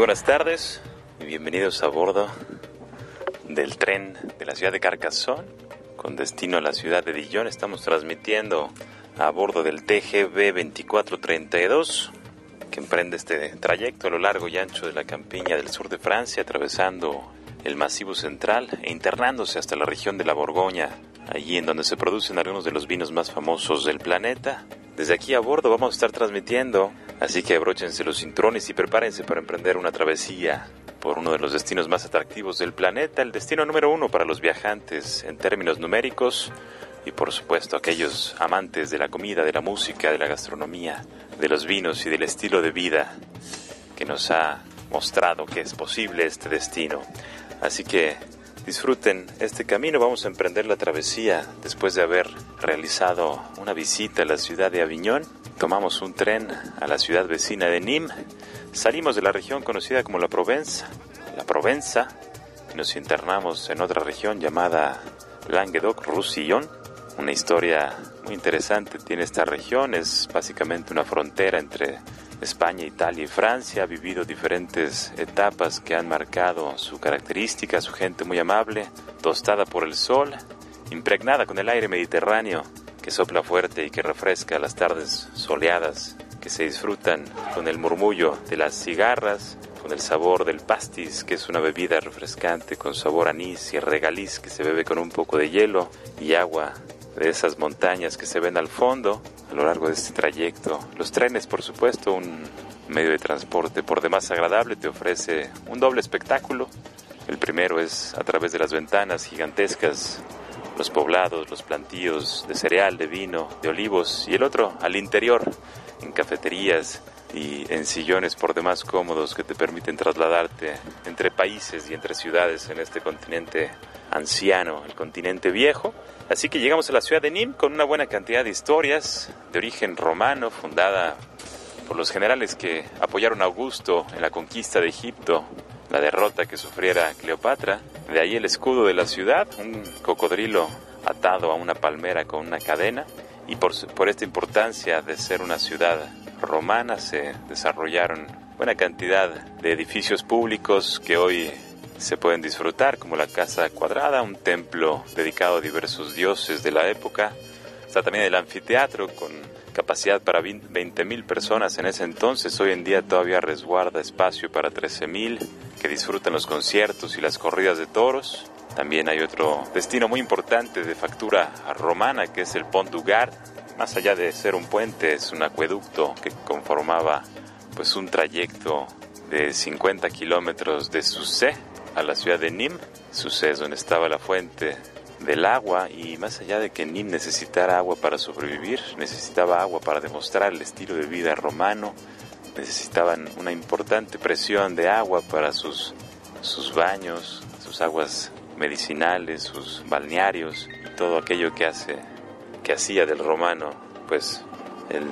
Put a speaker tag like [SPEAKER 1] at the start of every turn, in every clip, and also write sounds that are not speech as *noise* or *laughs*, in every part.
[SPEAKER 1] Buenas tardes y bienvenidos a bordo del tren de la ciudad de Carcassonne con destino a la ciudad de Dijon. Estamos transmitiendo a bordo del TGV 2432 que emprende este trayecto a lo largo y ancho de la campiña del sur de Francia, atravesando el Masivo Central e internándose hasta la región de la Borgoña, allí en donde se producen algunos de los vinos más famosos del planeta. Desde aquí a bordo vamos a estar transmitiendo, así que abróchense los cinturones y prepárense para emprender una travesía por uno de los destinos más atractivos del planeta, el destino número uno para los viajantes en términos numéricos y por supuesto aquellos amantes de la comida, de la música, de la gastronomía, de los vinos y del estilo de vida que nos ha mostrado que es posible este destino. Así que disfruten este camino. Vamos a emprender la travesía después de haber realizado una visita a la ciudad de Aviñón. Tomamos un tren a la ciudad vecina de Nîmes. Salimos de la región conocida como la Provenza, la Provenza, y nos internamos en otra región llamada Languedoc-Roussillon. Una historia muy interesante tiene esta región. Es básicamente una frontera entre España, Italia y Francia ha vivido diferentes etapas que han marcado su característica, su gente muy amable, tostada por el sol, impregnada con el aire mediterráneo que sopla fuerte y que refresca las tardes soleadas, que se disfrutan con el murmullo de las cigarras, con el sabor del pastis, que es una bebida refrescante con sabor anís y regaliz que se bebe con un poco de hielo y agua de esas montañas que se ven al fondo a lo largo de este trayecto. Los trenes, por supuesto, un medio de transporte por demás agradable, te ofrece un doble espectáculo. El primero es a través de las ventanas gigantescas, los poblados, los plantíos de cereal, de vino, de olivos, y el otro al interior, en cafeterías y en sillones por demás cómodos que te permiten trasladarte entre países y entre ciudades en este continente anciano, el continente viejo. Así que llegamos a la ciudad de Nîmes con una buena cantidad de historias de origen romano, fundada por los generales que apoyaron a Augusto en la conquista de Egipto, la derrota que sufriera Cleopatra. De ahí el escudo de la ciudad, un cocodrilo atado a una palmera con una cadena. Y por, por esta importancia de ser una ciudad romana se desarrollaron buena cantidad de edificios públicos que hoy se pueden disfrutar, como la Casa Cuadrada, un templo dedicado a diversos dioses de la época. Está también el anfiteatro con capacidad para 20.000 personas en ese entonces. Hoy en día todavía resguarda espacio para 13.000 que disfrutan los conciertos y las corridas de toros. También hay otro destino muy importante de factura romana que es el Pont du Gard. Más allá de ser un puente, es un acueducto que conformaba pues un trayecto de 50 kilómetros de Sucé a la ciudad de Nîmes, Sucé donde estaba la fuente del agua y más allá de que Nîmes necesitara agua para sobrevivir, necesitaba agua para demostrar el estilo de vida romano, necesitaban una importante presión de agua para sus, sus baños, sus aguas medicinales, sus balnearios y todo aquello que hace que hacía del romano pues el,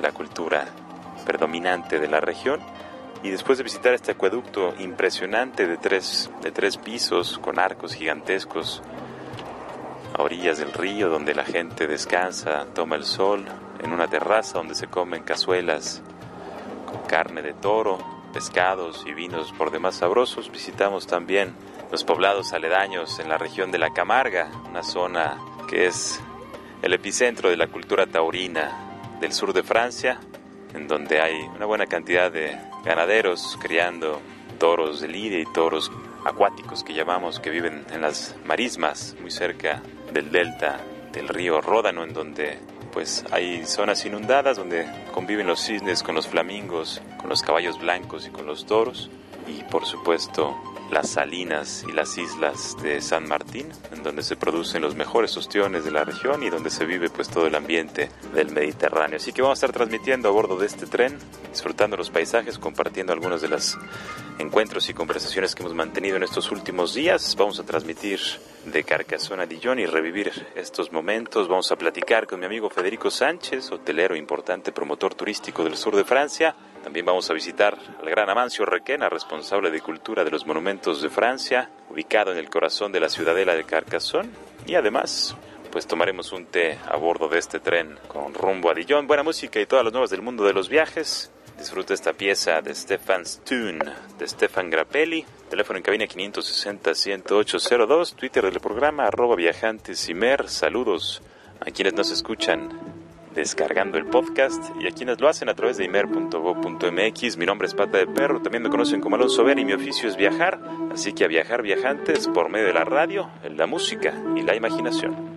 [SPEAKER 1] la cultura predominante de la región. Y después de visitar este acueducto impresionante de tres, de tres pisos con arcos gigantescos a orillas del río donde la gente descansa, toma el sol, en una terraza donde se comen cazuelas con carne de toro, pescados y vinos por demás sabrosos, visitamos también los poblados aledaños en la región de la Camarga, una zona que es el epicentro de la cultura taurina del sur de Francia, en donde hay una buena cantidad de ganaderos criando toros de lidia y toros acuáticos que llamamos que viven en las marismas muy cerca del delta del río Ródano en donde pues hay zonas inundadas donde conviven los cisnes con los flamingos, con los caballos blancos y con los toros. Y por supuesto las Salinas y las islas de San Martín, en donde se producen los mejores ostiones de la región y donde se vive pues todo el ambiente del Mediterráneo. Así que vamos a estar transmitiendo a bordo de este tren, disfrutando los paisajes, compartiendo algunos de los encuentros y conversaciones que hemos mantenido en estos últimos días. Vamos a transmitir de Carcassonne a Dijon y revivir estos momentos. Vamos a platicar con mi amigo Federico Sánchez, hotelero importante promotor turístico del sur de Francia también vamos a visitar al gran Amancio Requena, responsable de cultura de los monumentos de Francia, ubicado en el corazón de la ciudadela de Carcassonne. Y además, pues tomaremos un té a bordo de este tren con rumbo a Dijon. Buena música y todas las nuevas del mundo de los viajes. Disfruta esta pieza de Stefan's Tune, de Stefan Grappelli. Teléfono en cabina 560-10802. Twitter del programa, arroba viajantes y mer. Saludos a quienes nos escuchan descargando el podcast y a quienes lo hacen a través de imer.go.mx. Mi nombre es Pata de Perro, también me conocen como Alonso Ver y mi oficio es viajar, así que a viajar viajantes por medio de la radio, la música y la imaginación.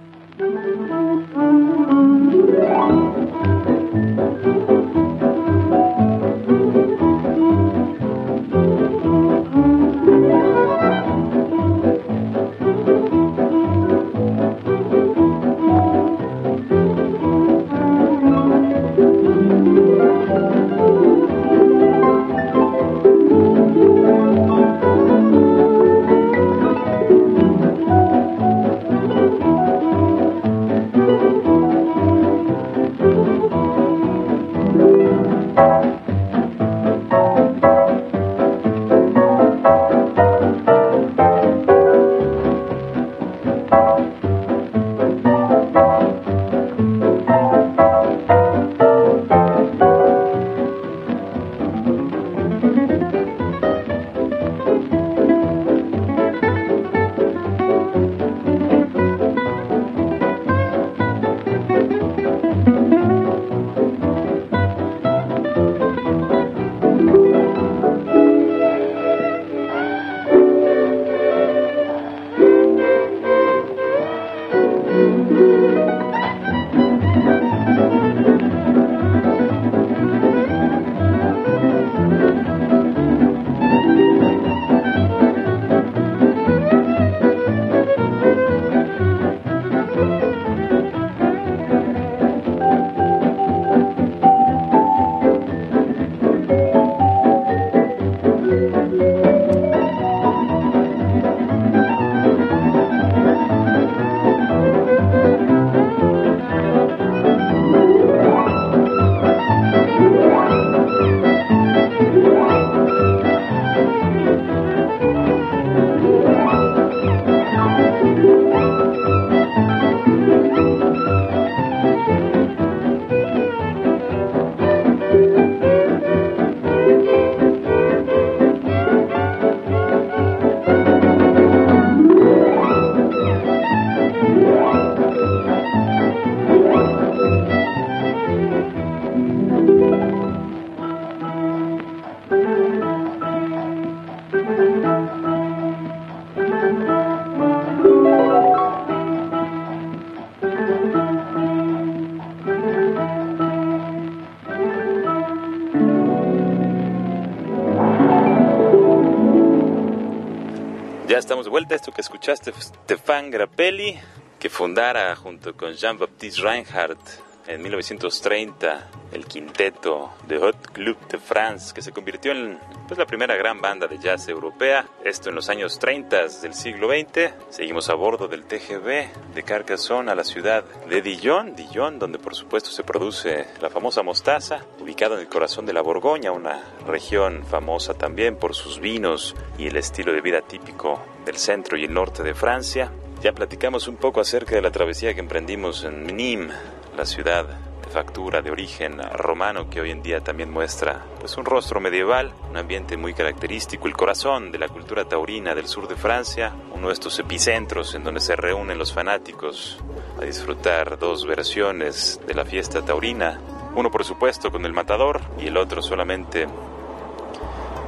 [SPEAKER 1] Esto que escuchaste Stefan Grappelli, que fundara junto con Jean-Baptiste Reinhardt en 1930 el quinteto de Hot Club de France, que se convirtió en pues, la primera gran banda de jazz europea. Esto en los años 30 del siglo XX. Seguimos a bordo del TGV de Carcassonne a la ciudad de Dijon, Dijon, donde por supuesto se produce la famosa mostaza, ubicado en el corazón de la Borgoña, una región famosa también por sus vinos y el estilo de vida típico del centro y el norte de Francia. Ya platicamos un poco acerca de la travesía que emprendimos en Nîmes, la ciudad de factura de origen romano que hoy en día también muestra pues un rostro medieval, un ambiente muy característico, el corazón de la cultura taurina del sur de Francia, uno de estos epicentros en donde se reúnen los fanáticos a disfrutar dos versiones de la fiesta taurina, uno por supuesto con el matador y el otro solamente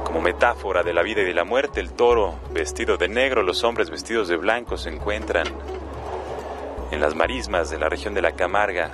[SPEAKER 1] como metáfora de la vida y de la muerte, el toro vestido de negro, los hombres vestidos de blanco se encuentran en las marismas de la región de la Camarga,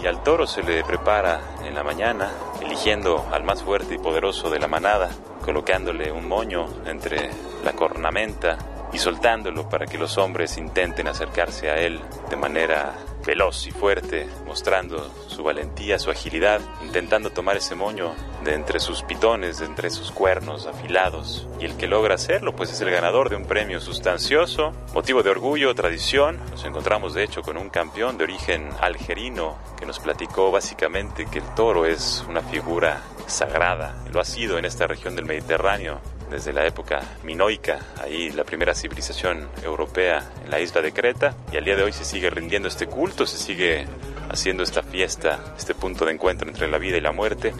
[SPEAKER 1] y al toro se le prepara en la mañana, eligiendo al más fuerte y poderoso de la manada, colocándole un moño entre la cornamenta y soltándolo para que los hombres intenten acercarse a él de manera veloz y fuerte, mostrando su valentía, su agilidad, intentando tomar ese moño de entre sus pitones, de entre sus cuernos afilados. Y el que logra hacerlo, pues es el ganador de un premio sustancioso, motivo de orgullo, tradición. Nos encontramos de hecho con un campeón de origen algerino que nos platicó básicamente que el toro es una figura sagrada. Lo ha sido en esta región del Mediterráneo desde la época minoica, ahí la primera civilización europea en la isla de Creta, y al día de hoy se sigue rindiendo este culto, se sigue haciendo esta fiesta, este punto de encuentro entre la vida y la muerte.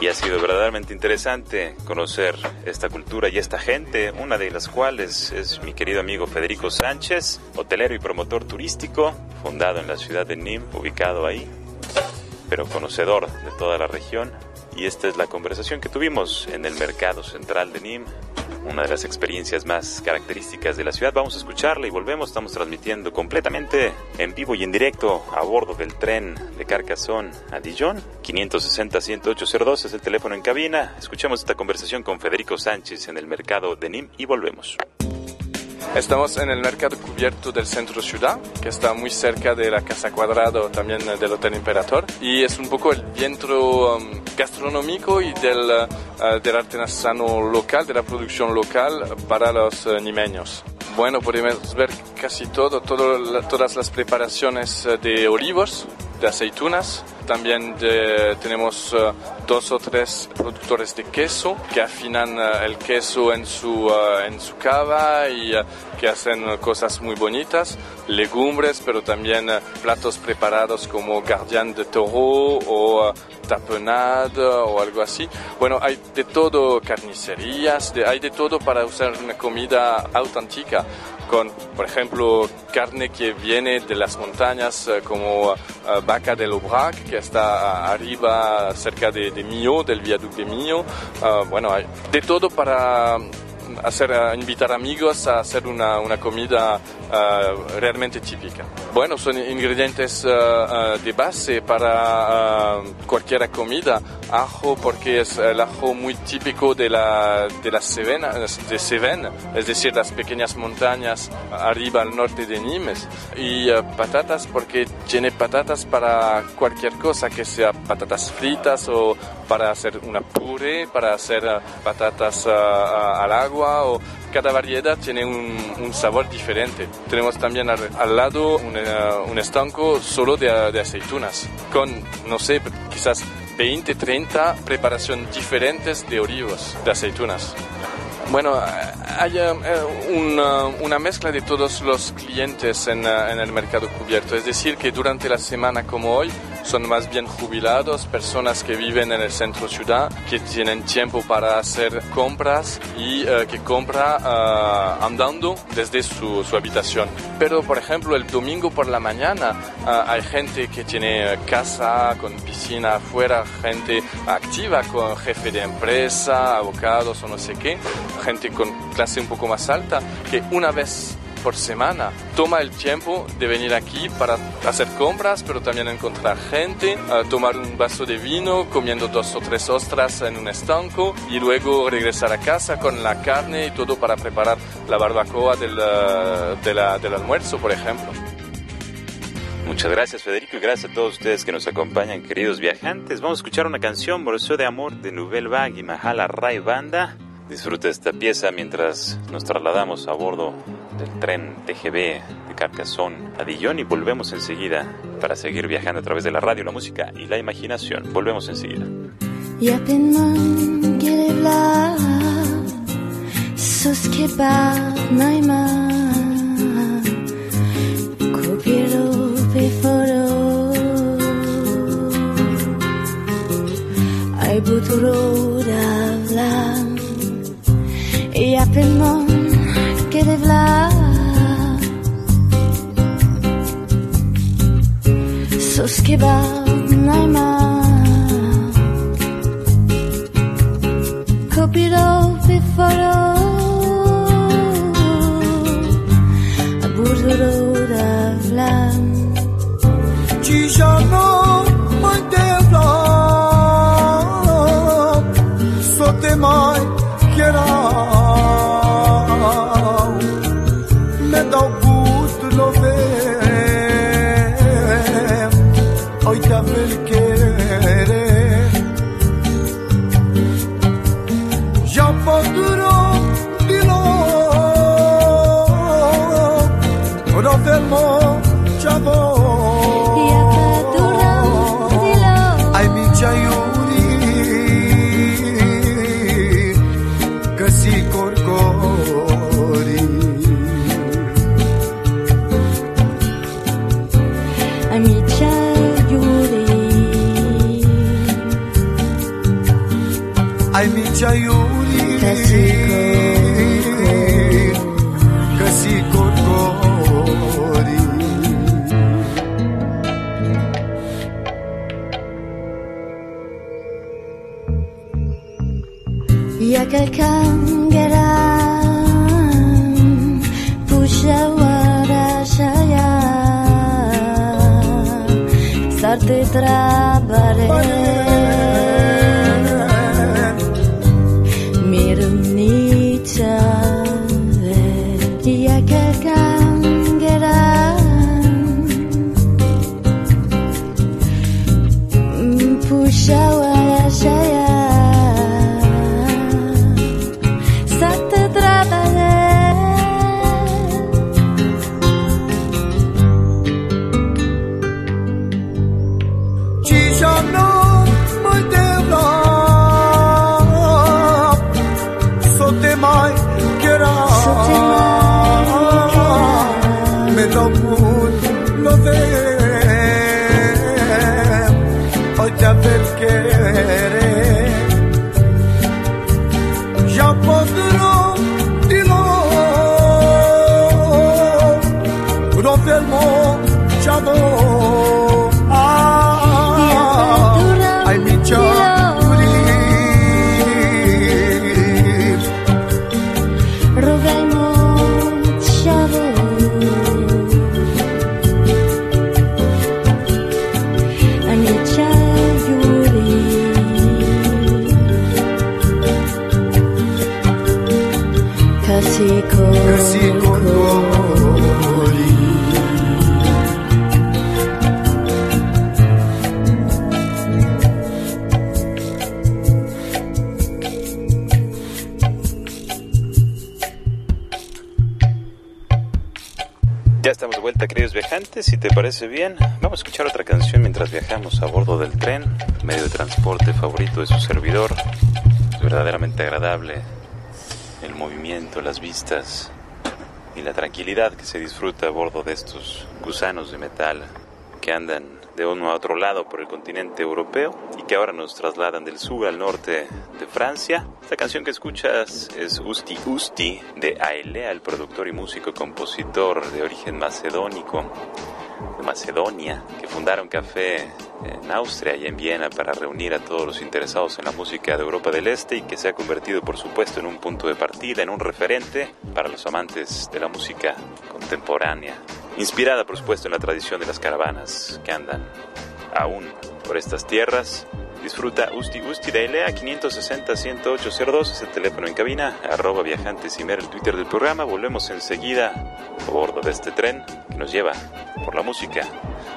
[SPEAKER 1] Y ha sido verdaderamente interesante conocer esta cultura y esta gente, una de las cuales es mi querido amigo Federico Sánchez, hotelero y promotor turístico, fundado en la ciudad de Nîmes, ubicado ahí, pero conocedor de toda la región y esta es la conversación que tuvimos en el mercado central de Nîmes, una de las experiencias más características de la ciudad. Vamos a escucharla y volvemos. Estamos transmitiendo completamente en vivo y en directo a bordo del tren de Carcassonne a Dijon. 560-10802 es el teléfono en cabina. Escuchemos esta conversación con Federico Sánchez en el mercado de Nîmes y volvemos.
[SPEAKER 2] Estamos en el mercado cubierto del centro ciudad, que está muy cerca de la Casa Cuadrado, también del Hotel Imperator, y es un poco el viento um, gastronómico y del, uh, del artesano local, de la producción local para los uh, nimeños. Bueno, podemos ver casi todo, todo todas las preparaciones de olivos, de aceitunas. También tenemos uh, dos o tres productores de queso que afinan uh, el queso en su, en su cava y que hacen cosas muy bonitas. Legumbres, pero también platos preparados como guardián de toro o tapenade o algo así. Bueno, hay de todo, carnicerías, hay de todo para usar una comida auténtica con, por ejemplo, carne que viene de las montañas eh, como uh, vaca del Aubrac, que está arriba cerca de, de del viaducto de Millau. Bueno, de todo para hacer, invitar amigos a hacer una, una comida uh, realmente típica. Bueno, son ingredientes uh, de base para cualquier comida. Ajo, porque es el ajo muy típico de la, de Cevenas, de es decir, las pequeñas montañas arriba al norte de Nimes. Y patatas, porque tiene patatas para cualquier cosa, que sea patatas fritas o para hacer una puré, para hacer patatas al agua o cada variedad tiene un, sabor diferente. Tenemos también al, lado un, estanco solo de, aceitunas, con, no sé, quizás 20, 30 preparaciones diferentes de olivos, de aceitunas. Bueno, hay eh, una, una, mezcla de todos los clientes en, en, el mercado cubierto, es decir, que durante la semana como hoy son más bien jubilados, personas que viven en el centro ciudad, que tienen tiempo para hacer compras y uh, que compra uh, andando desde su, su, habitación. Pero, por ejemplo, el domingo por la mañana uh, hay gente que tiene casa con piscina afuera, gente activa con jefe de empresa, abogados o no sé qué, gente con clase un poco más alta, que una vez por semana. Toma el tiempo de venir aquí para hacer compras, pero también encontrar gente, tomar un vaso de vino, comiendo dos o tres ostras en un estanco y luego regresar a casa con la carne y todo para preparar la barbacoa del, del almuerzo, por ejemplo.
[SPEAKER 1] Muchas gracias Federico y gracias a todos ustedes que nos acompañan, queridos viajantes. Vamos a escuchar una canción, Morceau de Amor de Nouvelle Vague y Mahala Ray Banda. Disfrute esta pieza mientras nos trasladamos a bordo del tren TGV de Carcassonne a Dijon y volvemos enseguida para seguir viajando a través de la radio, la música y la imaginación. Volvemos enseguida.
[SPEAKER 3] Et appelle-moi que de vla. Sos que va naima. Da vla. Sarte Ya
[SPEAKER 1] estamos de vuelta, queridos viajantes. Si te parece bien, vamos a escuchar otra canción mientras viajamos a bordo del tren, medio de transporte favorito de su servidor. Es verdaderamente agradable movimiento, las vistas y la tranquilidad que se disfruta a bordo de estos gusanos de metal que andan de uno a otro lado por el continente europeo y que ahora nos trasladan del sur al norte de Francia. Esta canción que escuchas es Usti Usti de Aelea, el productor y músico compositor de origen macedónico de Macedonia, que fundaron café en Austria y en Viena para reunir a todos los interesados en la música de Europa del Este y que se ha convertido, por supuesto, en un punto de partida, en un referente para los amantes de la música contemporánea. Inspirada, por supuesto, en la tradición de las caravanas que andan aún por estas tierras. Disfruta Usti Usti de Elea 560-10802, es el teléfono en cabina, arroba viajantes y el Twitter del programa. Volvemos enseguida a bordo de este tren que nos lleva por la música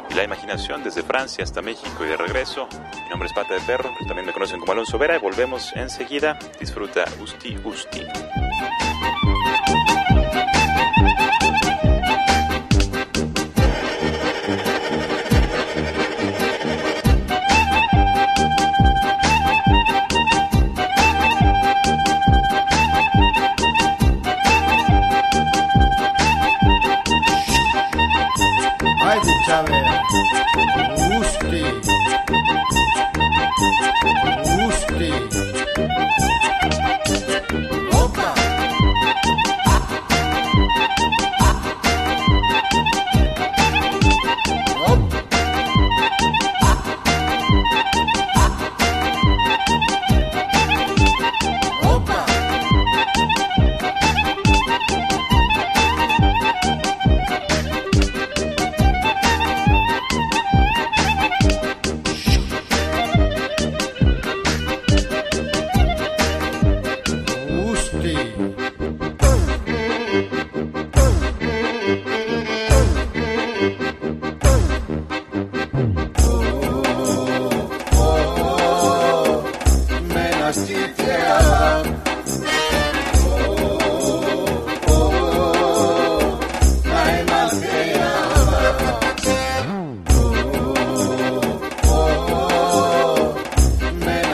[SPEAKER 1] y la imaginación desde Francia hasta México y de regreso. Mi nombre es Pata de Perro, también me conocen como Alonso Vera volvemos enseguida. Disfruta Usti Usti.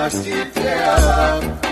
[SPEAKER 1] Ya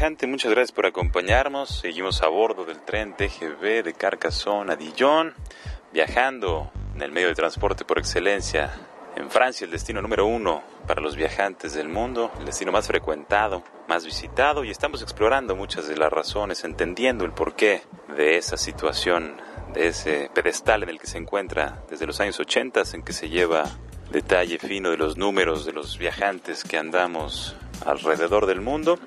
[SPEAKER 1] Muchas gracias por acompañarnos. Seguimos a bordo del tren TGV de Carcassonne a Dijon, viajando en el medio de transporte por excelencia. En Francia, el destino número uno para los viajantes del mundo, el destino más frecuentado, más visitado, y estamos explorando muchas de las razones, entendiendo el porqué de esa situación, de ese pedestal en el que se encuentra desde los años 80, en que se lleva detalle fino de los números de los viajantes que andamos alrededor del mundo.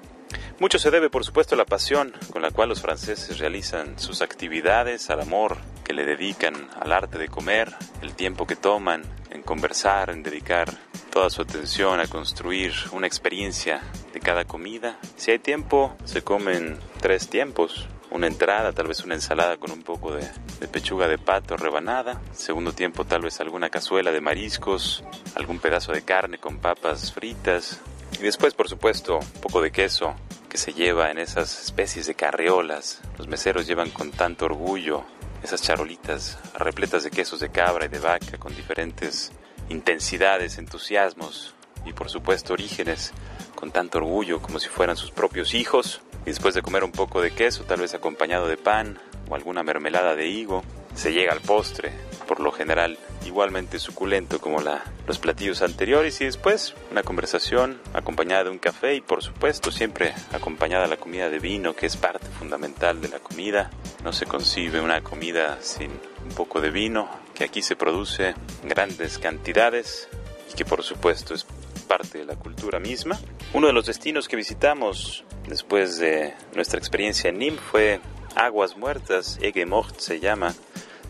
[SPEAKER 1] Mucho se debe, por supuesto, a la pasión con la cual los franceses realizan sus actividades, al amor que le dedican al arte de comer, el tiempo que toman en conversar, en dedicar toda su atención a construir una experiencia de cada comida. Si hay tiempo, se comen tres tiempos. Una entrada, tal vez una ensalada con un poco de, de pechuga de pato rebanada. Segundo tiempo, tal vez alguna cazuela de mariscos, algún pedazo de carne con papas fritas, y después, por supuesto, un poco de queso que se lleva en esas especies de carreolas. Los meseros llevan con tanto orgullo esas charolitas repletas de quesos de cabra y de vaca con diferentes intensidades, entusiasmos y por supuesto orígenes con tanto orgullo como si fueran sus propios hijos. Y después de comer un poco de queso, tal vez acompañado de pan o alguna mermelada de higo, se llega al postre, por lo general igualmente suculento como la, los platillos anteriores y después una conversación acompañada de un café y por supuesto siempre acompañada la comida de vino que es parte fundamental de la comida. No se concibe una comida sin un poco de vino que aquí se produce en grandes cantidades y que por supuesto es parte de la cultura misma. Uno de los destinos que visitamos después de nuestra experiencia en Nîmes fue Aguas Muertas, Mort se llama,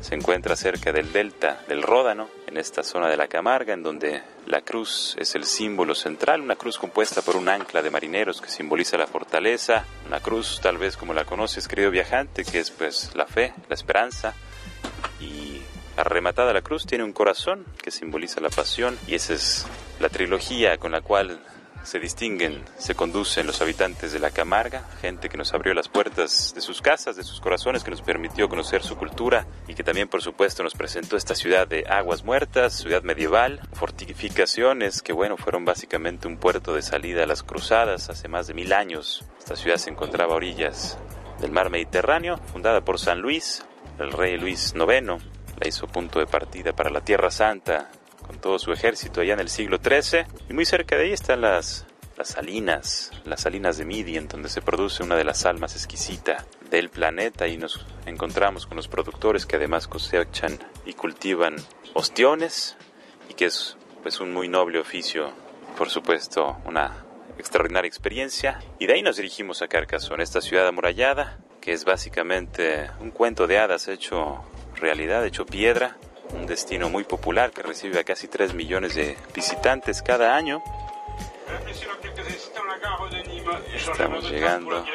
[SPEAKER 1] se encuentra cerca del delta del Ródano, en esta zona de la Camarga, en donde la cruz es el símbolo central, una cruz compuesta por un ancla de marineros que simboliza la fortaleza, una cruz tal vez como la conoces, querido viajante, que es pues la fe, la esperanza, y arrematada la cruz tiene un corazón que simboliza la pasión, y esa es la trilogía con la cual se distinguen, se conducen los habitantes de la Camarga, gente que nos abrió las puertas de sus casas, de sus corazones, que nos permitió conocer su cultura y que también, por supuesto, nos presentó esta ciudad de aguas muertas, ciudad medieval, fortificaciones que, bueno, fueron básicamente un puerto de salida a las cruzadas hace más de mil años. Esta ciudad se encontraba a orillas del mar Mediterráneo, fundada por San Luis, el rey Luis IX, la hizo punto de partida para la Tierra Santa con todo su ejército allá en el siglo XIII. Y muy cerca de ahí están las, las salinas, las salinas de Midian, donde se produce una de las sal más exquisita del planeta y nos encontramos con los productores que además cosechan y cultivan ostiones y que es pues un muy noble oficio, por supuesto, una extraordinaria experiencia. Y de ahí nos dirigimos a Carcassonne, esta ciudad amurallada, que es básicamente un cuento de hadas hecho realidad, hecho piedra, un destino muy popular que recibe a casi 3 millones de visitantes cada año. Estamos llegando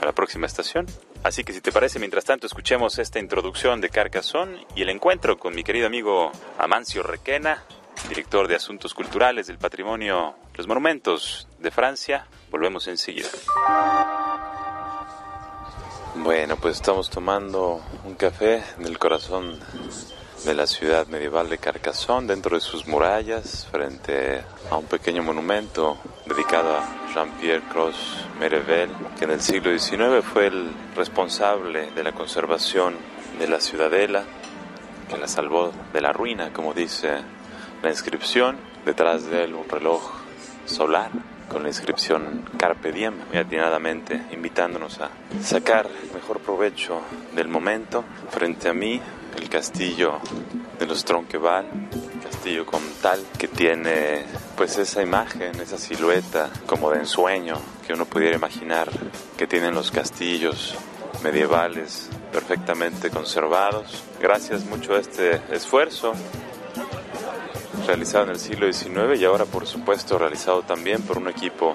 [SPEAKER 1] a la próxima estación. Así que si te parece, mientras tanto, escuchemos esta introducción de Carcassonne y el encuentro con mi querido amigo Amancio Requena director de Asuntos Culturales del Patrimonio Los Monumentos de Francia. Volvemos enseguida. Bueno, pues estamos tomando un café en el corazón de la ciudad medieval de Carcassonne, dentro de sus murallas, frente a un pequeño monumento dedicado a Jean-Pierre Cross Merevel, que en el siglo XIX fue el responsable de la conservación de la ciudadela, que la salvó de la ruina, como dice la inscripción. Detrás de él un reloj solar con la inscripción Carpe Diem, muy atinadamente invitándonos a sacar mejor provecho del momento. Frente a mí, el castillo de los Tronqueval, castillo como tal, que tiene pues esa imagen, esa silueta como de ensueño que uno pudiera imaginar que tienen los castillos medievales perfectamente conservados. Gracias mucho a este esfuerzo realizado en el siglo XIX y ahora por supuesto realizado también por un equipo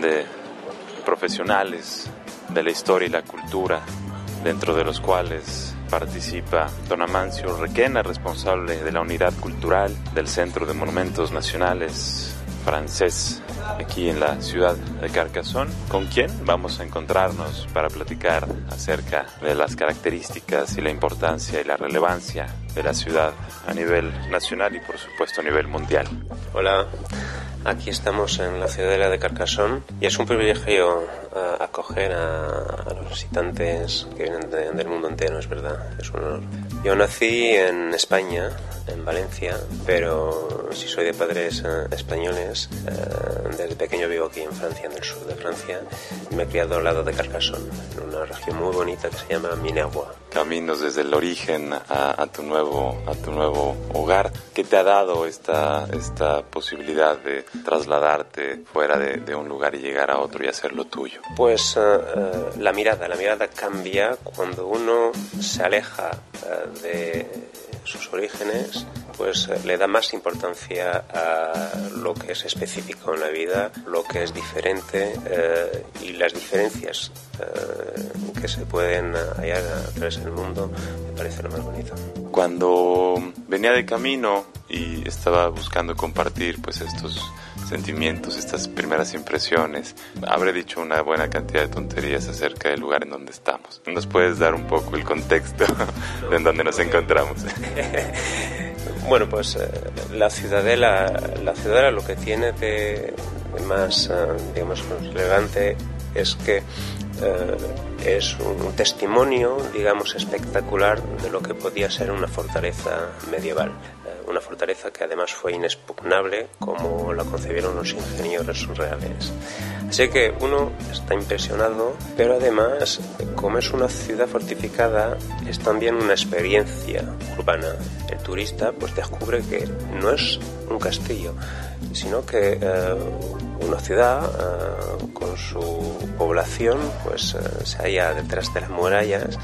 [SPEAKER 1] de profesionales de la historia y la cultura, dentro de los cuales participa don Amancio Requena, responsable de la unidad cultural del Centro de Monumentos Nacionales francés aquí en la ciudad de Carcassonne, con quien vamos a encontrarnos para platicar acerca de las características y la importancia y la relevancia de la ciudad a nivel nacional y por supuesto a nivel mundial.
[SPEAKER 4] Hola, aquí estamos en la ciudadela de Carcassonne y es un privilegio eh, acoger a, a los visitantes que vienen de- del mundo entero, es verdad, es un honor. Yo nací en España, en Valencia, pero si soy de padres eh, españoles, eh, desde pequeño vivo aquí en Francia, en el sur de Francia, me he criado al lado de Carcassonne, en una región muy bonita que se llama Minervois.
[SPEAKER 1] Caminos desde el origen a, a tu nuevo a tu nuevo hogar. ¿Qué te ha dado esta esta posibilidad de trasladarte fuera de, de un lugar y llegar a otro y hacer lo tuyo?
[SPEAKER 4] Pues eh, eh, la mirada, la mirada cambia cuando uno se aleja eh, de sus orígenes, pues eh, le da más importancia a lo que es específico en la vida, lo que es diferente eh, y las diferencias eh, que se pueden hallar a través del mundo me parece lo más bonito.
[SPEAKER 1] Cuando venía de camino y estaba buscando compartir pues estos sentimientos, estas primeras impresiones, habré dicho una buena cantidad de tonterías acerca del lugar en donde estamos. ¿Nos puedes dar un poco el contexto de en donde nos encontramos? *laughs*
[SPEAKER 4] Bueno, pues eh, la ciudadela, la ciudadela lo que tiene de, de más, eh, digamos, relevante es que eh, es un testimonio, digamos, espectacular de lo que podía ser una fortaleza medieval. Una fortaleza que además fue inexpugnable como la concebieron los ingenieros reales. Así que uno está impresionado, pero además, como es una ciudad fortificada, es también una experiencia urbana. El turista pues descubre que no es un castillo, sino que eh, una ciudad eh, con su población pues eh, se halla detrás de las murallas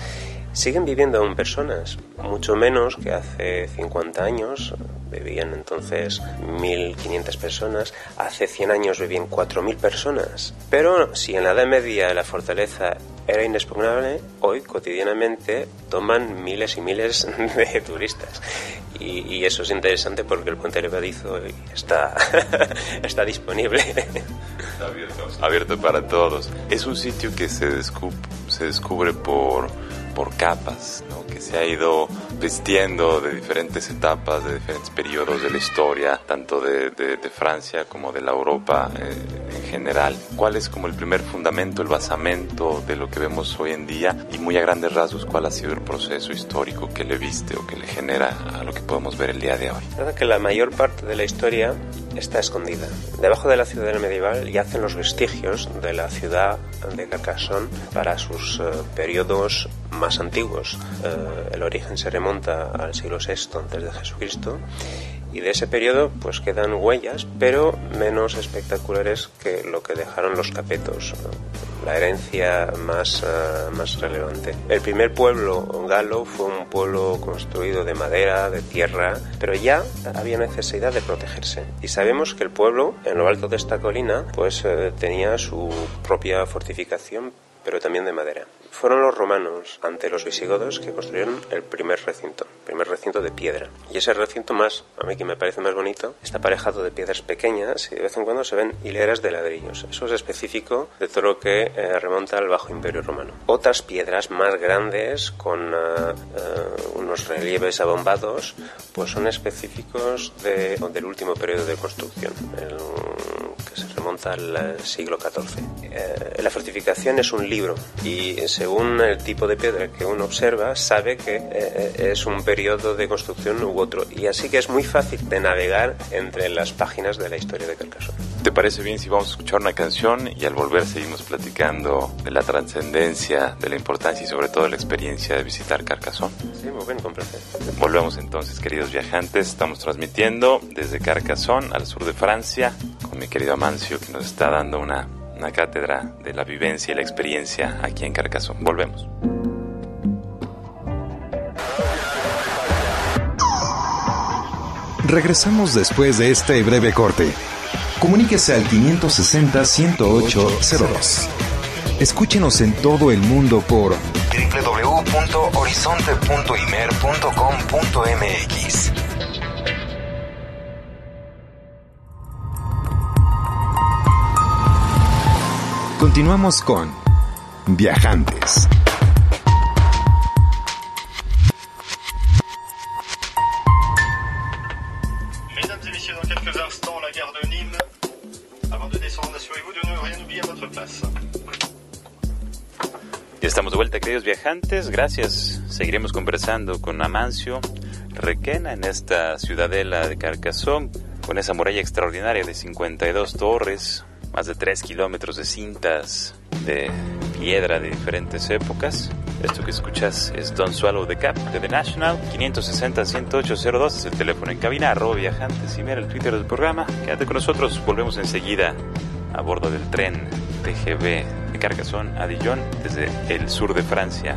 [SPEAKER 4] siguen viviendo aún personas, mucho menos que hace 50 años, vivían entonces 1.500 personas, hace 100 años vivían 4.000 personas. Pero si en la Edad Media la fortaleza era inexpugnable, hoy cotidianamente toman miles y miles de turistas. Y, y eso es interesante porque el puente levadizo está, *laughs* está disponible.
[SPEAKER 1] abierto. abierto para todos. Es un sitio que se, se descubre por, por capas, que se ha ido vistiendo de diferentes etapas, de diferentes periodos de la historia, tanto de, Francia como de la Europa eh, en general. ¿Cuál es como el primer fundamento, el basamento de lo que vemos hoy en día? Y muy a grandes rasgos, ¿cuál ha sido el proceso histórico que le viste o que le genera a lo que podemos ver el día de hoy?
[SPEAKER 4] Que la mayor parte de la historia está escondida. Debajo de la ciudadela medieval yacen los vestigios de la ciudad de Carcassonne para sus eh, periodos más antiguos. Eh, el origen se remonta al siglo VI antes de Jesucristo y de ese periodo pues quedan huellas, pero menos espectaculares que lo que dejaron los capetos, la herencia más, eh, más relevante. El primer pueblo galo fue un pueblo construido de madera, de tierra, pero ya había necesidad de protegerse. Y sabemos que el pueblo, en lo alto de esta colina, pues eh, tenía su propia fortificación pero también de madera. Fueron los romanos, ante los visigodos, que construyeron el primer recinto, primer recinto de piedra. Y ese recinto más, a mí que me parece más bonito, está aparejado de piedras pequeñas y de vez en cuando se ven hileras de ladrillos. Eso es específico de todo lo que eh, remonta al Bajo Imperio Romano. Otras piedras más grandes, con eh, eh, unos relieves abombados, pues son específicos de- del último periodo de construcción, el que se remonta al eh, siglo XIV. Eh, la fortificación es un libro y según el tipo de piedra que uno observa, sabe que eh, es un periodo de construcción u otro. Y así que es muy fácil de navegar entre las páginas de la historia de Carcassonne.
[SPEAKER 1] ¿Te parece bien si vamos a escuchar una canción y al volver seguimos platicando de la trascendencia, de la importancia y sobre todo de la experiencia de visitar Carcassonne?
[SPEAKER 4] Sí, muy bien, con placer.
[SPEAKER 1] Volvemos entonces, queridos viajantes. Estamos transmitiendo desde Carcassonne, al sur de Francia, con mi querido Amancio, que nos está dando una, una cátedra de la vivencia y la experiencia aquí en Carcassonne. Volvemos.
[SPEAKER 5] Regresamos después de este breve corte. Comuníquese al 560-108-02. Escúchenos en todo el mundo por www.horizonte.imer.com.mx.
[SPEAKER 6] à votre place.
[SPEAKER 1] Ya estamos de vuelta, queridos viajantes. Gracias. Seguiremos conversando con Amancio Requena en esta ciudadela de Carcassonne, con esa muralla extraordinaria de 52 torres, más de 3 kilómetros de cintas de piedra de diferentes épocas. Esto que escuchas es Don't Swallow the Cap de The National. 560-10802 es el teléfono en cabina, arroba viajantes y mira el Twitter del programa. Quédate con nosotros, volvemos enseguida a bordo del tren TGV de Carcassonne a Dijon desde el sur de Francia.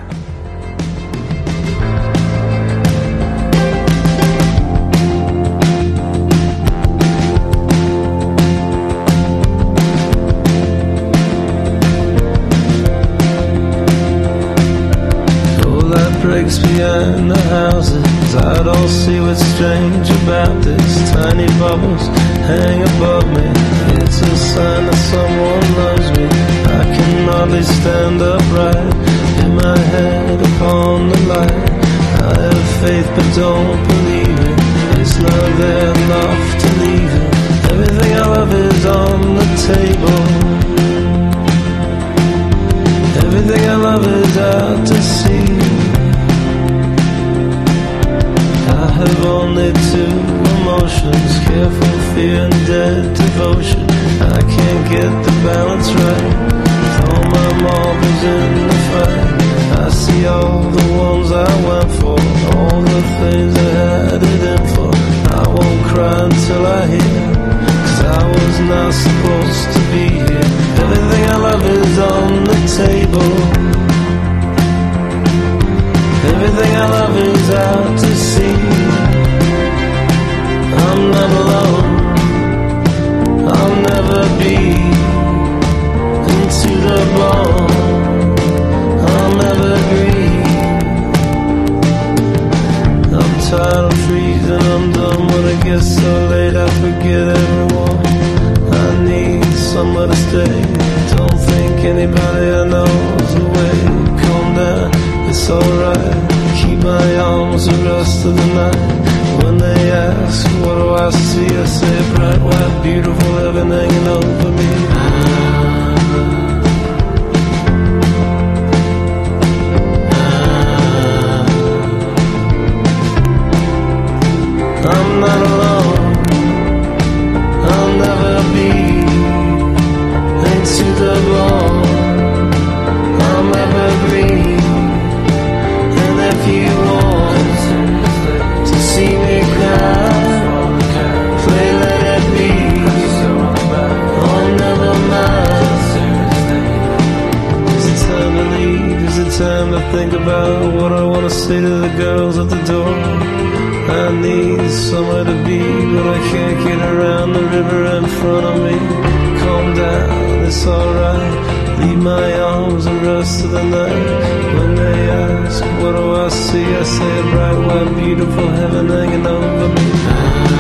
[SPEAKER 7] Breaks behind the houses. I don't see what's strange about this. Tiny bubbles hang above me. It's a sign that someone loves me. I can hardly stand upright. In my head upon the light. I have faith but don't believe it. It's not there enough to leave it. Everything I love is on the table. Everything I love is out to sea. Have only two emotions careful fear and dead devotion. I can't get the balance right. Throw my marbles in the fight. I see all the ones I went for, all the things I had it in for. I won't cry until I hear. Cause I was not supposed to be here. Everything I love is on the table. Everything I love is out I'm alone. I'll never be into the bone. I'll never grieve. I'm tired of freezing. I'm done when it gets so late. I forget everyone. I need somewhere to stay. Don't think anybody I know's away. Calm down, it's alright. Keep my arms the rest of the night. When they ask, what do I see? I say bright, white, beautiful heaven hanging over me. I'm not think about what I want to say to the girls at the door? I need somewhere to be, but I can't get around the river in front of me. Calm down, it's alright. Leave my arms and rust of the night. When they ask, what do I see? I say a bright, white, beautiful heaven hanging over me.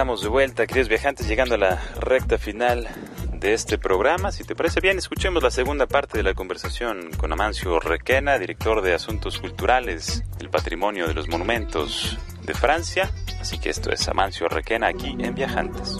[SPEAKER 1] Estamos de vuelta, queridos viajantes, llegando a la recta final de este programa. Si te parece bien, escuchemos la segunda parte de la conversación con Amancio Requena, director de Asuntos Culturales del Patrimonio de los Monumentos de Francia. Así que esto es Amancio Requena aquí en Viajantes.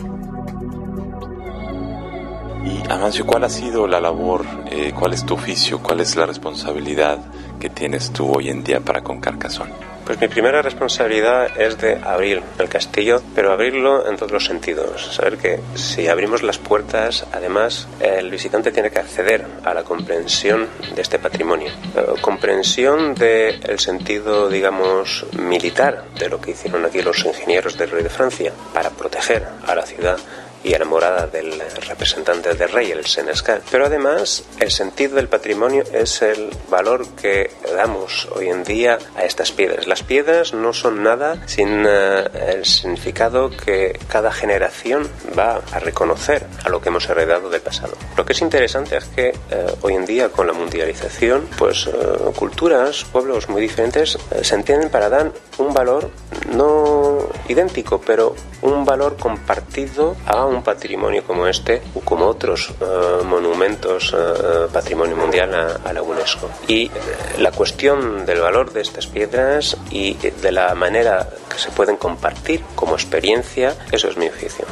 [SPEAKER 1] Y Amancio, ¿cuál ha sido la labor, eh, cuál es tu oficio, cuál es la responsabilidad que tienes tú hoy en día para con Carcassonne?
[SPEAKER 4] Pues mi primera responsabilidad es de abrir el castillo, pero abrirlo en todos los sentidos. Saber que si abrimos las puertas, además, el visitante tiene que acceder a la comprensión de este patrimonio. Eh, comprensión del sentido, digamos, militar de lo que hicieron aquí los ingenieros del rey de Francia para proteger a la ciudad y a la morada del representante del rey, el senescal. Pero además, el sentido del patrimonio es el valor que damos hoy en día a estas piedras. Las piedras no son nada sin eh, el significado que cada generación va a reconocer a lo que hemos heredado del pasado. Lo que es interesante es que eh, hoy en día, con la mundialización, pues eh, culturas, pueblos muy diferentes se entienden para dar un valor no idéntico, pero un valor compartido a un patrimonio como este o como otros eh, monumentos eh, patrimonio mundial a, la UNESCO. Y eh, la cuestión del valor de estas piedras y de la manera que se pueden compartir como experiencia, eso es mi oficio.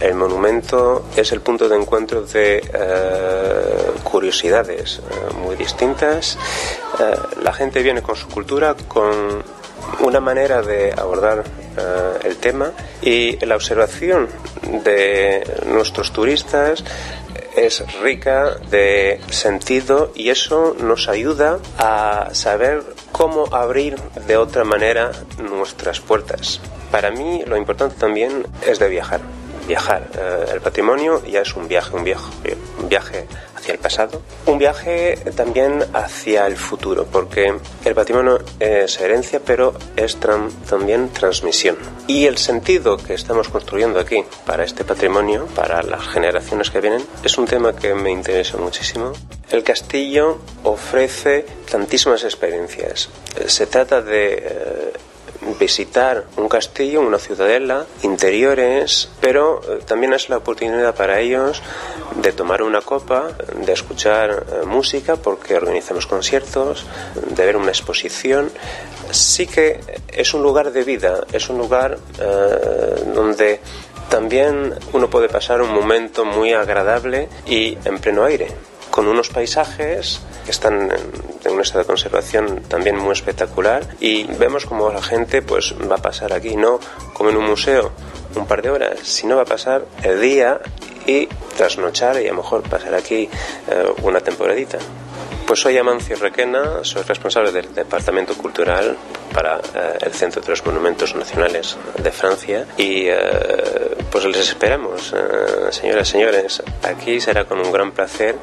[SPEAKER 4] El monumento es el punto de encuentro de eh, curiosidades eh, muy distintas. Eh, la gente viene con su cultura, con una manera de abordar eh, el tema y la observación de nuestros turistas es rica de sentido y eso nos ayuda a saber cómo abrir de otra manera nuestras puertas. Para mí lo importante también es de viajar. Viajar. Eh, el patrimonio ya es un viaje, un viaje, un viaje hacia el pasado, un viaje también hacia el futuro, porque el patrimonio es herencia, pero es tran- también transmisión. Y el sentido que estamos construyendo aquí para este patrimonio, para las generaciones que vienen, es un tema que me interesa muchísimo. El castillo ofrece tantísimas experiencias. Eh, Se trata de eh, visitar un castillo, una ciudadela, interiores, pero eh, también es la oportunidad para ellos de tomar una copa, de escuchar eh, música, porque organizamos conciertos, de ver una exposición. Sí que es un lugar de vida, es un lugar eh, donde también uno puede pasar un momento muy agradable y en pleno aire con unos paisajes que están en un estado de conservación también muy espectacular y vemos como la gente pues va a pasar aquí, no como en un museo un par de horas, sino va a pasar el día y trasnochar y a lo mejor pasar aquí eh, una temporadita. Pues soy Amancio Requena, soy responsable del Departamento Cultural para eh, el Centro de los Monumentos Nacionales de Francia y eh, pues les esperamos, eh, señoras y señores. Aquí será con un gran placer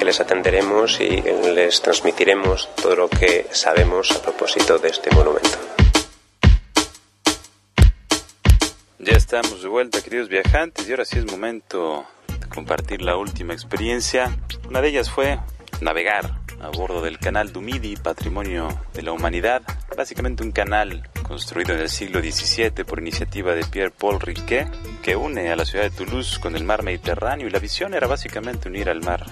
[SPEAKER 4] que les atenderemos y les transmitiremos todo lo que sabemos a propósito de este monumento.
[SPEAKER 1] Ya estamos de vuelta, queridos viajantes, y ahora sí es momento de compartir la última experiencia. Una de ellas fue navegar a bordo del canal Dumidi, Patrimonio de la Humanidad, básicamente un canal construido en el siglo XVII por iniciativa de Pierre-Paul Riquet, que une a la ciudad de Toulouse con el mar Mediterráneo y la visión era básicamente unir al mar,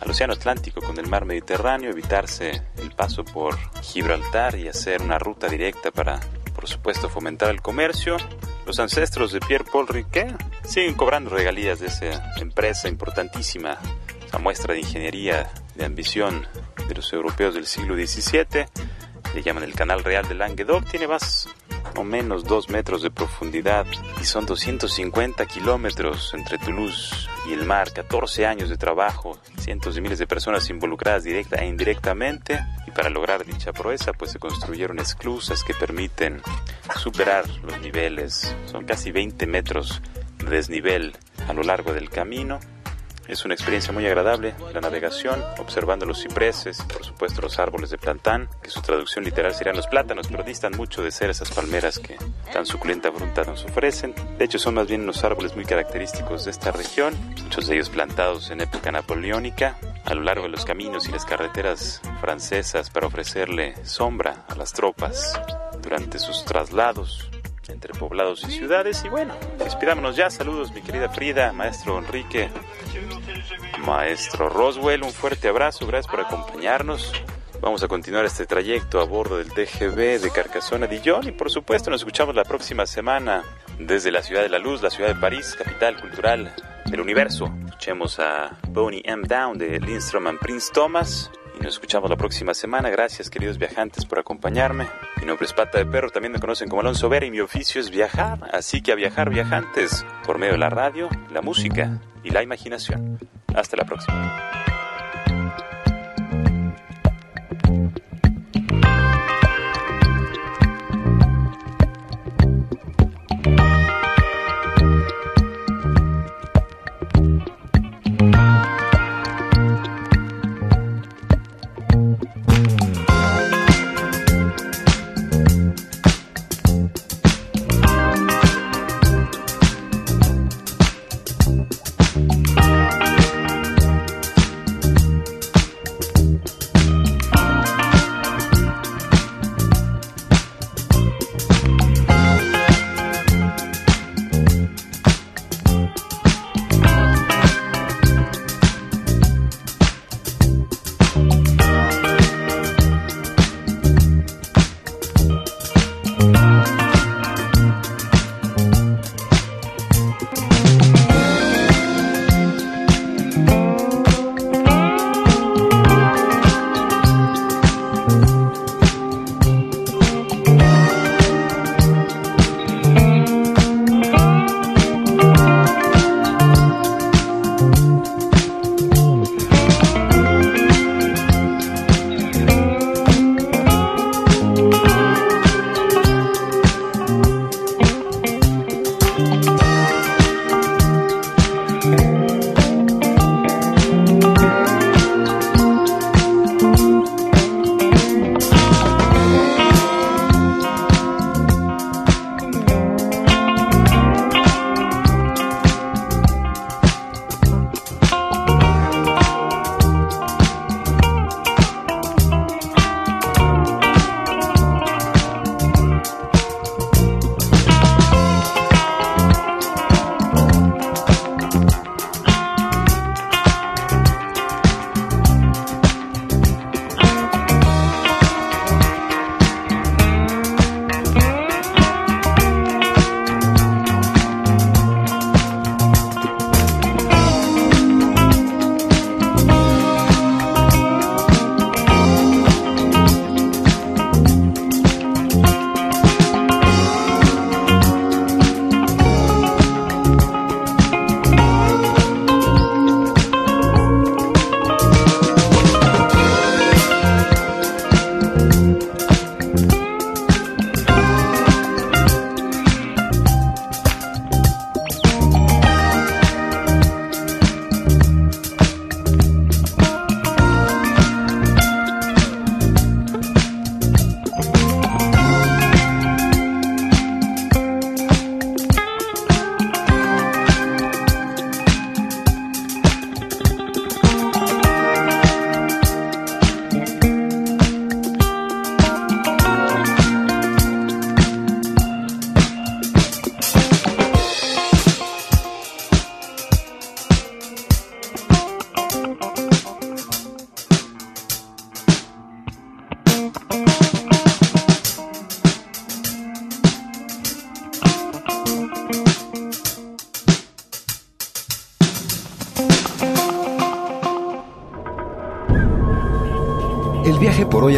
[SPEAKER 1] al Océano Atlántico con el mar Mediterráneo, evitarse el paso por Gibraltar y hacer una ruta directa para, por supuesto, fomentar el comercio. Los ancestros de Pierre-Paul Riquet siguen cobrando regalías de esa empresa importantísima, esa muestra de ingeniería, de ambición de los europeos del siglo XVII. Le llaman el Canal Real de Languedoc, tiene más o menos 2 metros de profundidad y son 250 kilómetros entre Toulouse y el mar, 14 años de trabajo, cientos de miles de personas involucradas directa e indirectamente. Y para lograr dicha proeza pues se construyeron esclusas que permiten superar los niveles, son casi 20 metros de desnivel a lo largo del camino es una experiencia muy agradable la navegación, observando los cipreses y por supuesto los árboles de plantán, que su traducción literal serían los plátanos, pero distan mucho de ser esas palmeras que tan suculenta fruta nos ofrecen. De hecho son más bien unos árboles muy característicos de esta región, muchos de ellos plantados en época napoleónica, a lo largo de los caminos y las carreteras francesas para ofrecerle sombra a las tropas durante sus traslados entre poblados y ciudades. Y bueno, despidámonos ya. Saludos, mi querida Frida, maestro Enrique, maestro Roswell. Un fuerte abrazo, gracias por acompañarnos. Vamos a continuar este trayecto a bordo del TGV de Carcassonne a Dijon y por supuesto nos escuchamos la próxima semana desde la ciudad de la luz, la ciudad de París, capital cultural del universo. Escuchemos a Boney M. Down de Lindstrom and Prince Thomas y nos escuchamos la próxima semana. Gracias, queridos viajantes, por acompañarme. Mi nombre es Pata de Perro, también me conocen como Alonso Vera y mi oficio es viajar. Así que a viajar, viajantes, por medio de la radio, la música y la imaginación. Hasta la próxima.